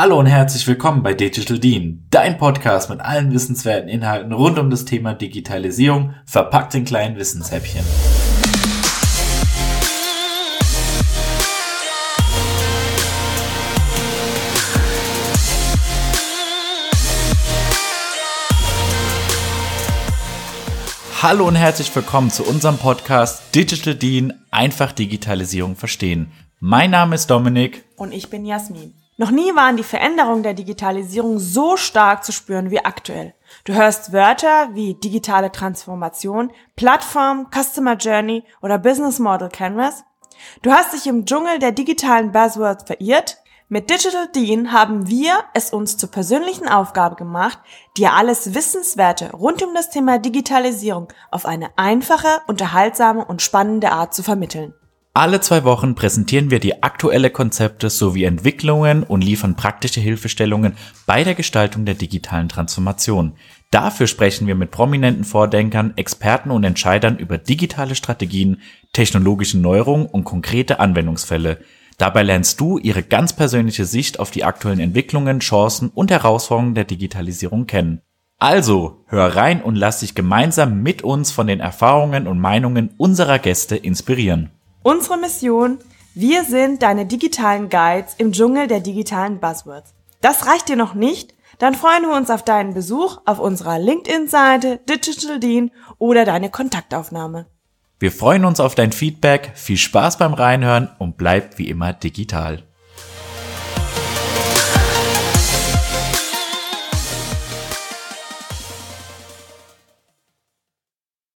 Hallo und herzlich willkommen bei Digital Dean, dein Podcast mit allen wissenswerten Inhalten rund um das Thema Digitalisierung, verpackt in kleinen Wissenshäppchen. Hallo und herzlich willkommen zu unserem Podcast Digital Dean, einfach Digitalisierung verstehen. Mein Name ist Dominik. Und ich bin Jasmin. Noch nie waren die Veränderungen der Digitalisierung so stark zu spüren wie aktuell. Du hörst Wörter wie digitale Transformation, Plattform, Customer Journey oder Business Model Canvas. Du hast dich im Dschungel der digitalen Buzzwords verirrt. Mit Digital Dean haben wir es uns zur persönlichen Aufgabe gemacht, dir alles Wissenswerte rund um das Thema Digitalisierung auf eine einfache, unterhaltsame und spannende Art zu vermitteln. Alle zwei Wochen präsentieren wir dir aktuelle Konzepte sowie Entwicklungen und liefern praktische Hilfestellungen bei der Gestaltung der digitalen Transformation. Dafür sprechen wir mit prominenten Vordenkern, Experten und Entscheidern über digitale Strategien, technologische Neuerungen und konkrete Anwendungsfälle. Dabei lernst du ihre ganz persönliche Sicht auf die aktuellen Entwicklungen, Chancen und Herausforderungen der Digitalisierung kennen. Also, hör rein und lass dich gemeinsam mit uns von den Erfahrungen und Meinungen unserer Gäste inspirieren. Unsere Mission, wir sind deine digitalen Guides im Dschungel der digitalen Buzzwords. Das reicht dir noch nicht? Dann freuen wir uns auf deinen Besuch auf unserer LinkedIn-Seite Digital Dean oder deine Kontaktaufnahme. Wir freuen uns auf dein Feedback, viel Spaß beim Reinhören und bleib wie immer digital.